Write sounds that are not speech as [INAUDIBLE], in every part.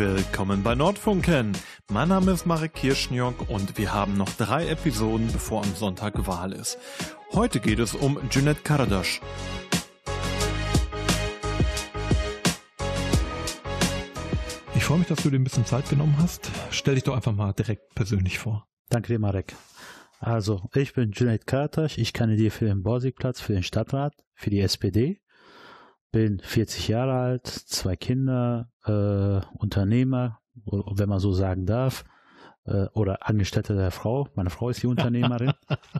Willkommen bei Nordfunken. Mein Name ist Marek Kirschniok und wir haben noch drei Episoden, bevor am Sonntag Wahl ist. Heute geht es um Junet Karadash. Ich freue mich, dass du dir ein bisschen Zeit genommen hast. Stell dich doch einfach mal direkt persönlich vor. Danke dir, Marek. Also, ich bin Junaid Karatasch. Ich kandidiere für den Borsigplatz, für den Stadtrat, für die SPD. Bin 40 Jahre alt, zwei Kinder, äh, Unternehmer, wenn man so sagen darf, äh, oder Angestellte der Frau. Meine Frau ist die Unternehmerin.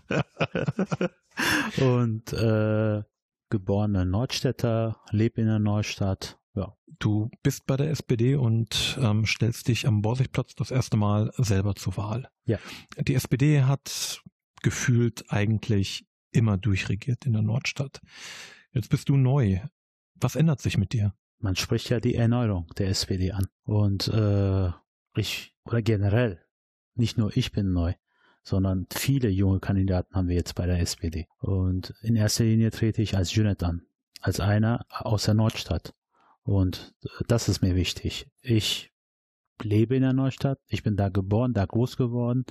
[LAUGHS] und äh, geborene Nordstädter, lebe in der Neustadt. Ja. Du bist bei der SPD und ähm, stellst dich am Borsigplatz das erste Mal selber zur Wahl. Ja. Die SPD hat gefühlt eigentlich immer durchregiert in der Nordstadt. Jetzt bist du neu. Was ändert sich mit dir? Man spricht ja die Erneuerung der SPD an. Und äh, ich, oder generell, nicht nur ich bin neu, sondern viele junge Kandidaten haben wir jetzt bei der SPD. Und in erster Linie trete ich als Junet an, als einer aus der Nordstadt. Und das ist mir wichtig. Ich lebe in der Nordstadt, ich bin da geboren, da groß geworden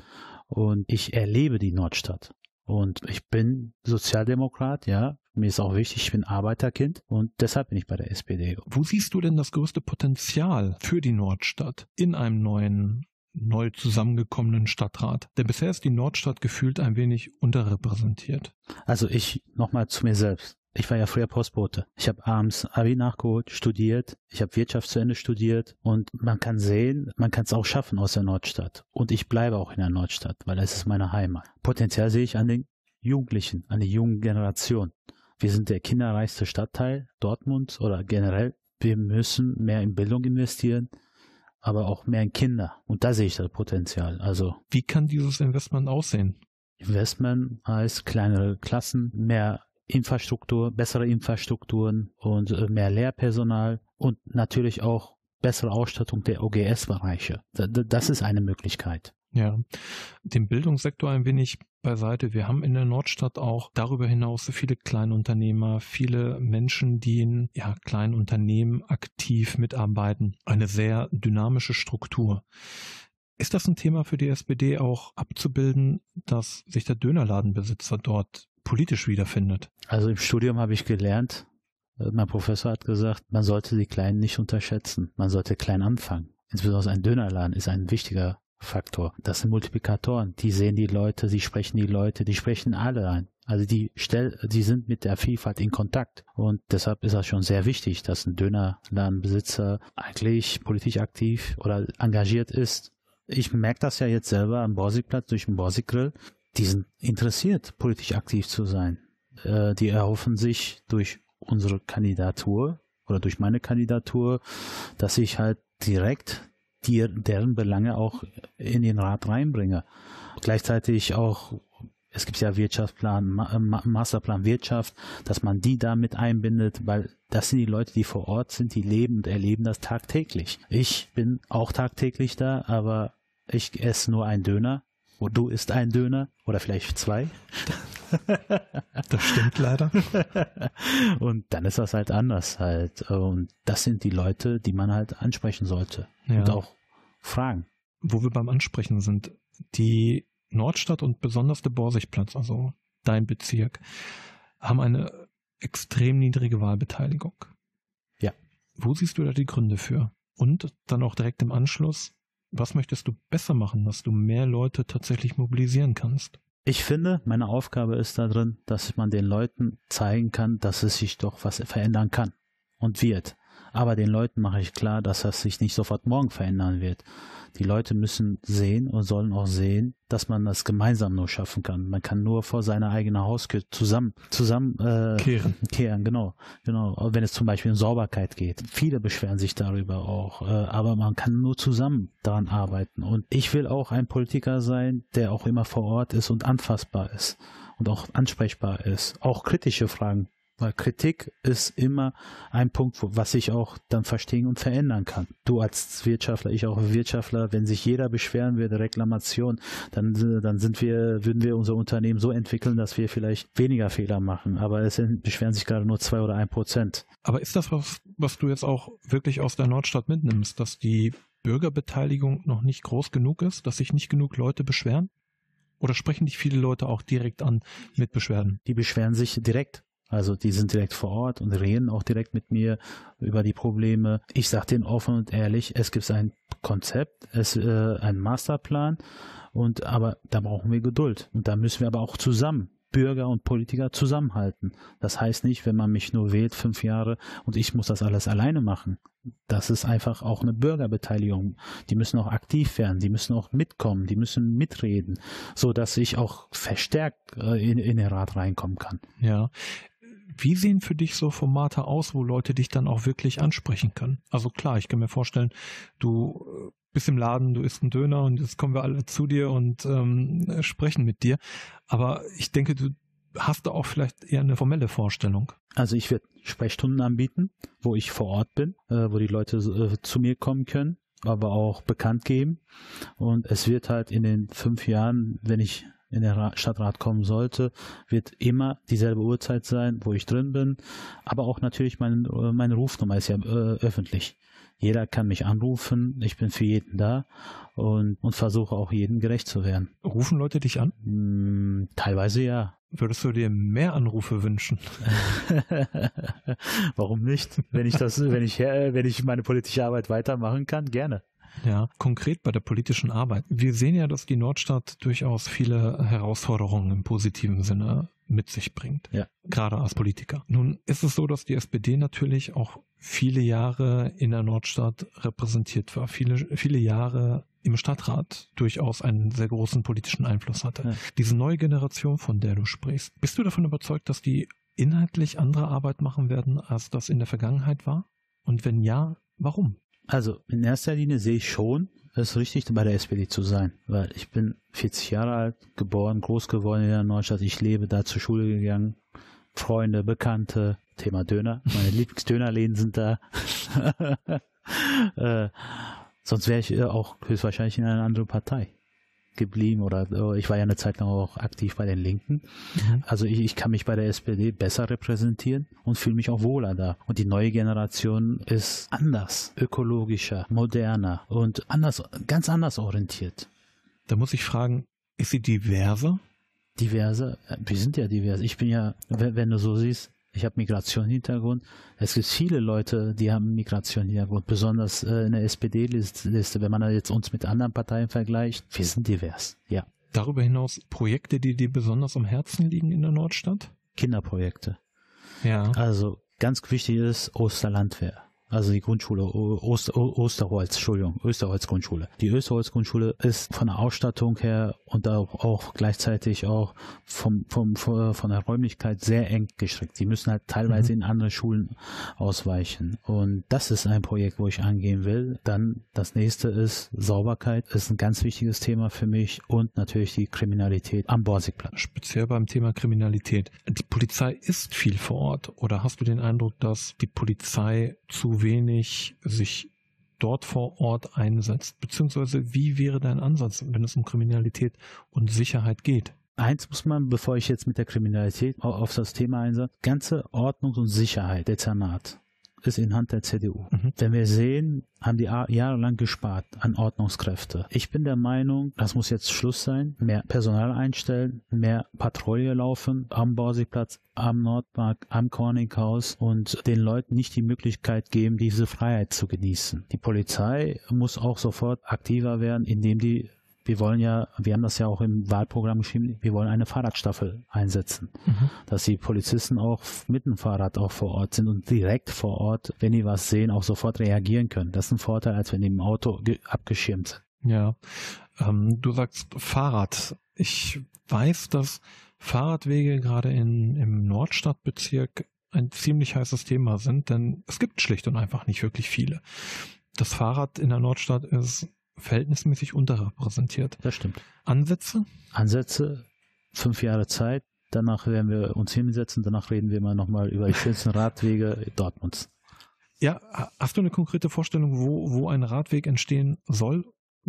und ich erlebe die Nordstadt. Und ich bin Sozialdemokrat, ja. Mir ist auch wichtig, ich bin Arbeiterkind und deshalb bin ich bei der SPD. Wo siehst du denn das größte Potenzial für die Nordstadt in einem neuen neu zusammengekommenen Stadtrat. Denn bisher ist die Nordstadt gefühlt ein wenig unterrepräsentiert. Also ich nochmal zu mir selbst. Ich war ja früher Postbote. Ich habe abends Abi nachgeholt, studiert. Ich habe Wirtschaft zu Ende studiert. Und man kann sehen, man kann es auch schaffen aus der Nordstadt. Und ich bleibe auch in der Nordstadt, weil es ist meine Heimat. Potenzial sehe ich an den Jugendlichen, an der jungen Generation. Wir sind der kinderreichste Stadtteil Dortmunds oder generell. Wir müssen mehr in Bildung investieren, aber auch mehr in Kinder. Und da sehe ich das Potenzial. Also. Wie kann dieses Investment aussehen? Investment heißt kleinere Klassen, mehr Infrastruktur, bessere Infrastrukturen und äh, mehr Lehrpersonal und natürlich auch bessere Ausstattung der OGS-Bereiche. Das ist eine Möglichkeit. Ja, den Bildungssektor ein wenig beiseite. Wir haben in der Nordstadt auch darüber hinaus viele Kleinunternehmer, viele Menschen, die in ja, kleinen Unternehmen aktiv mitarbeiten. Eine sehr dynamische Struktur. Ist das ein Thema für die SPD auch abzubilden, dass sich der Dönerladenbesitzer dort politisch wiederfindet? Also im Studium habe ich gelernt, äh, mein Professor hat gesagt, man sollte die Kleinen nicht unterschätzen. Man sollte klein anfangen. Insbesondere ein Dönerladen ist ein wichtiger Faktor. Das sind Multiplikatoren. Die sehen die Leute, die sprechen die Leute, die sprechen alle ein. Also die stell, die sind mit der Vielfalt in Kontakt. Und deshalb ist das schon sehr wichtig, dass ein Dönerladenbesitzer eigentlich politisch aktiv oder engagiert ist. Ich merke das ja jetzt selber am Borsigplatz durch den Borsiggrill. Die sind interessiert, politisch aktiv zu sein. Äh, die erhoffen sich durch unsere Kandidatur oder durch meine Kandidatur, dass ich halt direkt die, deren Belange auch in den Rat reinbringe. Gleichzeitig auch, es gibt ja Wirtschaftsplan, Masterplan Wirtschaft, dass man die da mit einbindet, weil das sind die Leute, die vor Ort sind, die leben und erleben das tagtäglich. Ich bin auch tagtäglich da, aber ich esse nur einen Döner. Wo du isst einen Döner oder vielleicht zwei. [LAUGHS] Das stimmt leider. [LAUGHS] Und dann ist das halt anders halt. Und das sind die Leute, die man halt ansprechen sollte. Ja. Und auch fragen. Wo wir beim Ansprechen sind, die Nordstadt und besonders der Borsigplatz, also dein Bezirk, haben eine extrem niedrige Wahlbeteiligung. Ja. Wo siehst du da die Gründe für? Und dann auch direkt im Anschluss, was möchtest du besser machen, dass du mehr Leute tatsächlich mobilisieren kannst? Ich finde, meine Aufgabe ist darin, dass man den Leuten zeigen kann, dass es sich doch was verändern kann und wird. Aber den Leuten mache ich klar, dass das sich nicht sofort morgen verändern wird. Die Leute müssen sehen und sollen auch sehen, dass man das gemeinsam nur schaffen kann. Man kann nur vor seiner eigenen Haustür zusammen, zusammen äh, kehren. kehren, genau, genau. Wenn es zum Beispiel um Sauberkeit geht. Viele beschweren sich darüber auch, äh, aber man kann nur zusammen daran arbeiten. Und ich will auch ein Politiker sein, der auch immer vor Ort ist und anfassbar ist und auch ansprechbar ist, auch kritische Fragen weil Kritik ist immer ein Punkt, was ich auch dann verstehen und verändern kann. Du als Wirtschaftler, ich auch als Wirtschaftler, wenn sich jeder beschweren würde, Reklamation, dann, dann sind wir, würden wir unser Unternehmen so entwickeln, dass wir vielleicht weniger Fehler machen. Aber es beschweren sich gerade nur zwei oder ein Prozent. Aber ist das was, was du jetzt auch wirklich aus der Nordstadt mitnimmst, dass die Bürgerbeteiligung noch nicht groß genug ist, dass sich nicht genug Leute beschweren? Oder sprechen dich viele Leute auch direkt an mit Beschwerden? Die beschweren sich direkt. Also die sind direkt vor Ort und reden auch direkt mit mir über die Probleme. Ich sage denen offen und ehrlich, es gibt ein Konzept, es äh, ein Masterplan und aber da brauchen wir Geduld und da müssen wir aber auch zusammen Bürger und Politiker zusammenhalten. Das heißt nicht, wenn man mich nur wählt, fünf Jahre und ich muss das alles alleine machen. Das ist einfach auch eine Bürgerbeteiligung. Die müssen auch aktiv werden, die müssen auch mitkommen, die müssen mitreden, so dass ich auch verstärkt äh, in, in den Rat reinkommen kann. Ja. Wie sehen für dich so Formate aus, wo Leute dich dann auch wirklich ansprechen können? Also klar, ich kann mir vorstellen, du äh, bist im Laden, du isst einen Döner und jetzt kommen wir alle zu dir und ähm, sprechen mit dir. Aber ich denke, du hast da auch vielleicht eher eine formelle Vorstellung. Also ich werde Sprechstunden anbieten, wo ich vor Ort bin, äh, wo die Leute äh, zu mir kommen können, aber auch bekannt geben. Und es wird halt in den fünf Jahren, wenn ich in den Stadtrat kommen sollte, wird immer dieselbe Uhrzeit sein, wo ich drin bin. Aber auch natürlich mein, äh, meine Rufnummer ist ja äh, öffentlich. Jeder kann mich anrufen, ich bin für jeden da und, und versuche auch jedem gerecht zu werden. Rufen Leute dich an? Hm, teilweise ja. Würdest du dir mehr Anrufe wünschen? [LAUGHS] Warum nicht? Wenn ich das, wenn ich, wenn ich meine politische Arbeit weitermachen kann, gerne. Ja, konkret bei der politischen Arbeit. Wir sehen ja, dass die Nordstadt durchaus viele Herausforderungen im positiven Sinne mit sich bringt. Ja. Gerade als Politiker. Nun ist es so, dass die SPD natürlich auch viele Jahre in der Nordstadt repräsentiert war, viele, viele Jahre im Stadtrat durchaus einen sehr großen politischen Einfluss hatte. Ja. Diese neue Generation, von der du sprichst, bist du davon überzeugt, dass die inhaltlich andere Arbeit machen werden, als das in der Vergangenheit war? Und wenn ja, warum? Also in erster Linie sehe ich schon, es ist richtig, bei der SPD zu sein, weil ich bin 40 Jahre alt, geboren, groß geworden in der Neustadt, ich lebe da zur Schule gegangen, Freunde, Bekannte, Thema Döner, meine [LAUGHS] Lieblingsdönerläden sind da. [LAUGHS] äh, sonst wäre ich auch höchstwahrscheinlich in einer anderen Partei geblieben oder äh, ich war ja eine Zeit lang auch aktiv bei den Linken. Mhm. Also ich, ich kann mich bei der SPD besser repräsentieren und fühle mich auch wohler da. Und die neue Generation ist anders, ökologischer, moderner und anders, ganz anders orientiert. Da muss ich fragen, ist sie diverser? Diverse, wir sind ja divers. Ich bin ja, wenn du so siehst, ich habe Migration-Hintergrund. Es gibt viele Leute, die haben Migration-Hintergrund, besonders äh, in der SPD-Liste, wenn man jetzt uns mit anderen Parteien vergleicht. Wir sind divers, ja. Darüber hinaus Projekte, die dir besonders am Herzen liegen in der Nordstadt? Kinderprojekte. Ja. Also ganz wichtig ist Osterlandwehr also die Grundschule Oster, Osterholz, Entschuldigung, Österholz Grundschule. Die Österholz Grundschule ist von der Ausstattung her und auch, gleichzeitig auch vom, vom, von der Räumlichkeit sehr eng gestrickt. Die müssen halt teilweise mhm. in andere Schulen ausweichen. Und das ist ein Projekt, wo ich angehen will. Dann das nächste ist Sauberkeit, ist ein ganz wichtiges Thema für mich und natürlich die Kriminalität am Borsigplatz. Speziell beim Thema Kriminalität. Die Polizei ist viel vor Ort oder hast du den Eindruck, dass die Polizei zu wenig sich dort vor Ort einsetzt? Beziehungsweise wie wäre dein Ansatz, wenn es um Kriminalität und Sicherheit geht? Eins muss man, bevor ich jetzt mit der Kriminalität auf das Thema einsetze, ganze Ordnung und Sicherheit, Dezernat ist in Hand der CDU. Mhm. Wenn wir sehen, haben die jahrelang gespart an Ordnungskräfte. Ich bin der Meinung, das muss jetzt Schluss sein. Mehr Personal einstellen, mehr Patrouille laufen am Borsigplatz, am Nordpark, am Corninghaus und den Leuten nicht die Möglichkeit geben, diese Freiheit zu genießen. Die Polizei muss auch sofort aktiver werden, indem die wir wollen ja, wir haben das ja auch im Wahlprogramm geschrieben, wir wollen eine Fahrradstaffel einsetzen, mhm. dass die Polizisten auch mit dem Fahrrad auch vor Ort sind und direkt vor Ort, wenn die was sehen, auch sofort reagieren können. Das ist ein Vorteil, als wenn die im Auto abgeschirmt sind. Ja, ähm, du sagst Fahrrad. Ich weiß, dass Fahrradwege gerade in, im Nordstadtbezirk ein ziemlich heißes Thema sind, denn es gibt schlicht und einfach nicht wirklich viele. Das Fahrrad in der Nordstadt ist verhältnismäßig unterrepräsentiert. Das stimmt. Ansätze? Ansätze, fünf Jahre Zeit. Danach werden wir uns hinsetzen. Danach reden wir mal nochmal über die schönsten Radwege Dortmunds. Ja, hast du eine konkrete Vorstellung, wo, wo ein Radweg entstehen soll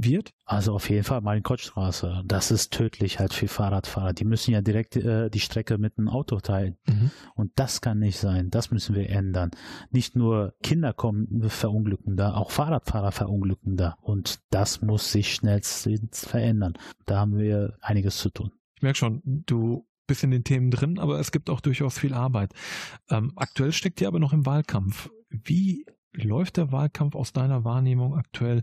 wird? Also auf jeden Fall Marienkottstraße. Das ist tödlich halt für Fahrradfahrer. Die müssen ja direkt äh, die Strecke mit einem Auto teilen. Mhm. Und das kann nicht sein. Das müssen wir ändern. Nicht nur Kinder kommen verunglücken da, auch Fahrradfahrer verunglücken da. Und das muss sich schnellstens verändern. Da haben wir einiges zu tun. Ich merke schon, du bist in den Themen drin, aber es gibt auch durchaus viel Arbeit. Ähm, aktuell steckt ihr aber noch im Wahlkampf. Wie läuft der Wahlkampf aus deiner Wahrnehmung aktuell,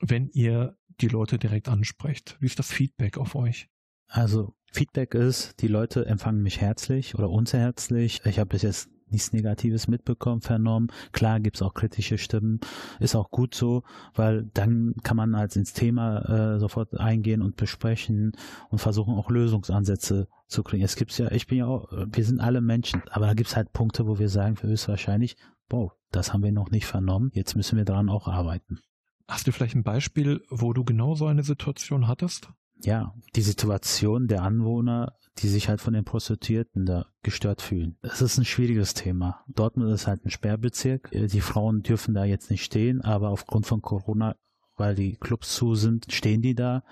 wenn ihr die Leute direkt ansprecht? Wie ist das Feedback auf euch? Also Feedback ist, die Leute empfangen mich herzlich oder uns herzlich. Ich habe bis jetzt nichts Negatives mitbekommen, vernommen. Klar gibt's auch kritische Stimmen, ist auch gut so, weil dann kann man als ins Thema äh, sofort eingehen und besprechen und versuchen auch Lösungsansätze zu kriegen. Es gibt's ja, ich bin ja auch, wir sind alle Menschen, aber da gibt's halt Punkte, wo wir sagen, für höchstwahrscheinlich, wow, das haben wir noch nicht vernommen, jetzt müssen wir daran auch arbeiten. Hast du vielleicht ein Beispiel, wo du genau so eine Situation hattest? Ja, die Situation der Anwohner, die sich halt von den Prostituierten da gestört fühlen. Es ist ein schwieriges Thema. Dortmund ist halt ein Sperrbezirk. Die Frauen dürfen da jetzt nicht stehen, aber aufgrund von Corona weil die Clubs zu sind, stehen die da.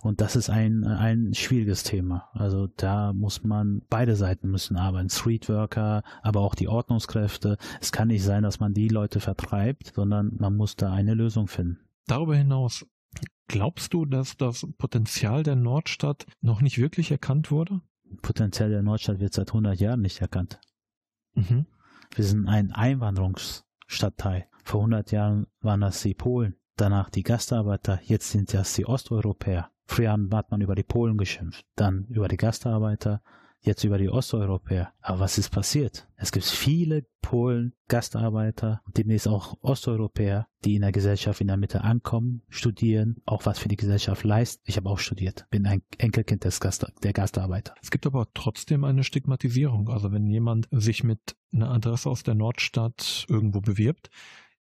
Und das ist ein, ein schwieriges Thema. Also da muss man, beide Seiten müssen arbeiten. Streetworker, aber auch die Ordnungskräfte. Es kann nicht sein, dass man die Leute vertreibt, sondern man muss da eine Lösung finden. Darüber hinaus, glaubst du, dass das Potenzial der Nordstadt noch nicht wirklich erkannt wurde? Potenzial der Nordstadt wird seit 100 Jahren nicht erkannt. Mhm. Wir sind ein Einwanderungsstadtteil. Vor 100 Jahren waren das die Polen danach die Gastarbeiter, jetzt sind das die Osteuropäer. Früher hat man über die Polen geschimpft, dann über die Gastarbeiter, jetzt über die Osteuropäer. Aber was ist passiert? Es gibt viele Polen, Gastarbeiter, demnächst auch Osteuropäer, die in der Gesellschaft in der Mitte ankommen, studieren, auch was für die Gesellschaft leisten. Ich habe auch studiert, bin ein Enkelkind des Gast der Gastarbeiter. Es gibt aber trotzdem eine Stigmatisierung. Also wenn jemand sich mit einer Adresse aus der Nordstadt irgendwo bewirbt,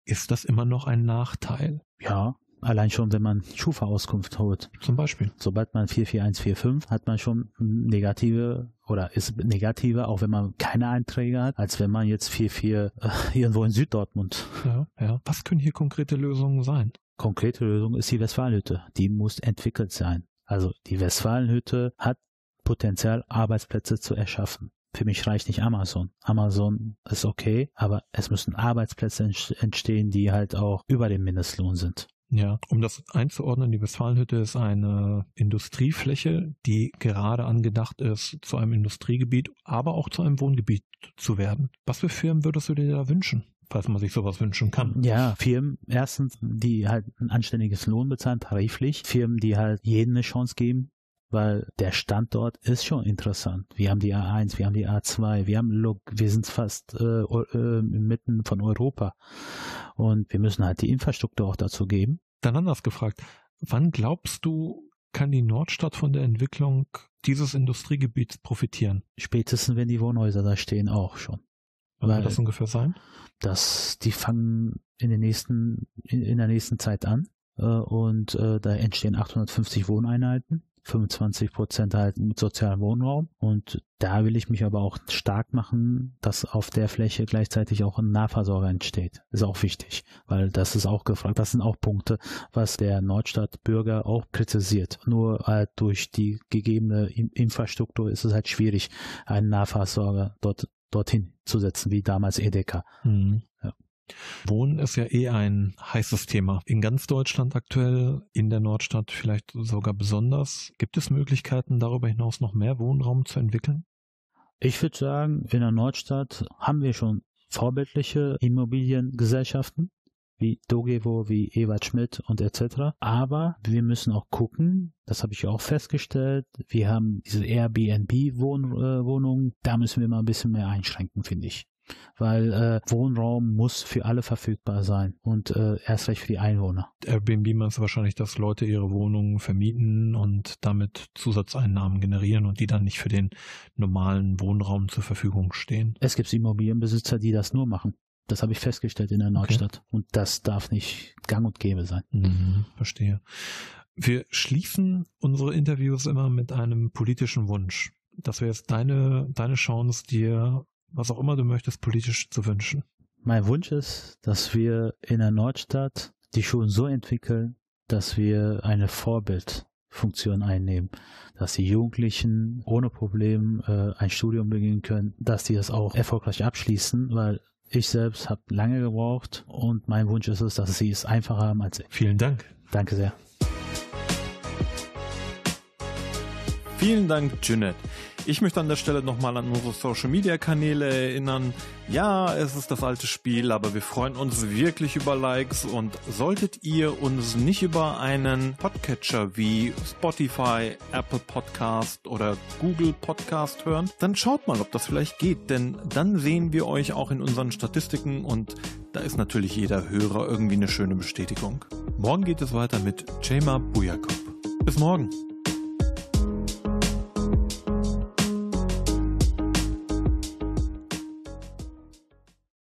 ist das immer noch ein Nachteil. Ja, allein schon, wenn man Schufa-Auskunft holt. Zum Beispiel. Sobald man 44145 hat man schon negative oder ist negativer, auch wenn man keine Einträge hat, als wenn man jetzt 44 äh, irgendwo in Süddortmund. Ja, ja. Was können hier konkrete Lösungen sein? Konkrete Lösung ist die Westfalenhütte. Die muss entwickelt sein. Also die Westfalenhütte hat Potenzial, Arbeitsplätze zu erschaffen. Für mich reicht nicht Amazon. Amazon ist okay, aber es müssen Arbeitsplätze entstehen, die halt auch über dem Mindestlohn sind. Ja, um das einzuordnen, die Westfalenhütte ist eine Industriefläche, die gerade angedacht ist, zu einem Industriegebiet, aber auch zu einem Wohngebiet zu werden. Was für Firmen würdest du dir da wünschen? falls man sich sowas wünschen kann. Ja, Firmen, erstens, die halt ein anständiges Lohn bezahlen, tariflich. Firmen, die halt jedem eine Chance geben, weil der Standort ist schon interessant. Wir haben die A1, wir haben die A2, wir haben Log, wir sind fast äh, äh, mitten von Europa und wir müssen halt die Infrastruktur auch dazu geben. Dann anders gefragt, wann glaubst du, kann die Nordstadt von der Entwicklung dieses Industriegebiets profitieren? Spätestens, wenn die Wohnhäuser da stehen, auch schon. Wann wird das ungefähr sein? Das, die fangen in, den nächsten, in, in der nächsten Zeit an äh, und äh, da entstehen 850 Wohneinheiten 25 Prozent halt mit sozialem Wohnraum. Und da will ich mich aber auch stark machen, dass auf der Fläche gleichzeitig auch ein Nahversorger entsteht. Ist auch wichtig, weil das ist auch gefragt. Das sind auch Punkte, was der Nordstadtbürger auch kritisiert. Nur halt durch die gegebene Infrastruktur ist es halt schwierig, einen Nahversorger dort dorthin zu setzen, wie damals Edeka. Mhm. Ja. Wohnen ist ja eh ein heißes Thema. In ganz Deutschland aktuell, in der Nordstadt vielleicht sogar besonders. Gibt es Möglichkeiten, darüber hinaus noch mehr Wohnraum zu entwickeln? Ich würde sagen, in der Nordstadt haben wir schon vorbildliche Immobiliengesellschaften wie Dogevo, wie Ewald Schmidt und etc. Aber wir müssen auch gucken, das habe ich auch festgestellt, wir haben diese Airbnb-Wohnungen, da müssen wir mal ein bisschen mehr einschränken, finde ich weil äh, Wohnraum muss für alle verfügbar sein und äh, erst recht für die Einwohner. Airbnb meinst du wahrscheinlich, dass Leute ihre Wohnungen vermieten und damit Zusatzeinnahmen generieren und die dann nicht für den normalen Wohnraum zur Verfügung stehen? Es gibt Immobilienbesitzer, die das nur machen. Das habe ich festgestellt in der Nordstadt. Okay. Und das darf nicht gang und gäbe sein. Mhm, verstehe. Wir schließen unsere Interviews immer mit einem politischen Wunsch. Das wäre jetzt deine, deine Chance, dir was auch immer du möchtest, politisch zu wünschen? Mein Wunsch ist, dass wir in der Nordstadt die Schulen so entwickeln, dass wir eine Vorbildfunktion einnehmen, dass die Jugendlichen ohne Problem äh, ein Studium beginnen können, dass die das auch erfolgreich abschließen, weil ich selbst habe lange gebraucht und mein Wunsch ist es, dass sie es einfacher haben als ich. Vielen Dank. Danke sehr. Vielen Dank, Jeanette. Ich möchte an der Stelle nochmal an unsere Social Media Kanäle erinnern. Ja, es ist das alte Spiel, aber wir freuen uns wirklich über Likes und solltet ihr uns nicht über einen Podcatcher wie Spotify, Apple Podcast oder Google Podcast hören, dann schaut mal, ob das vielleicht geht, denn dann sehen wir euch auch in unseren Statistiken und da ist natürlich jeder Hörer irgendwie eine schöne Bestätigung. Morgen geht es weiter mit Jema Bujakov. Bis morgen.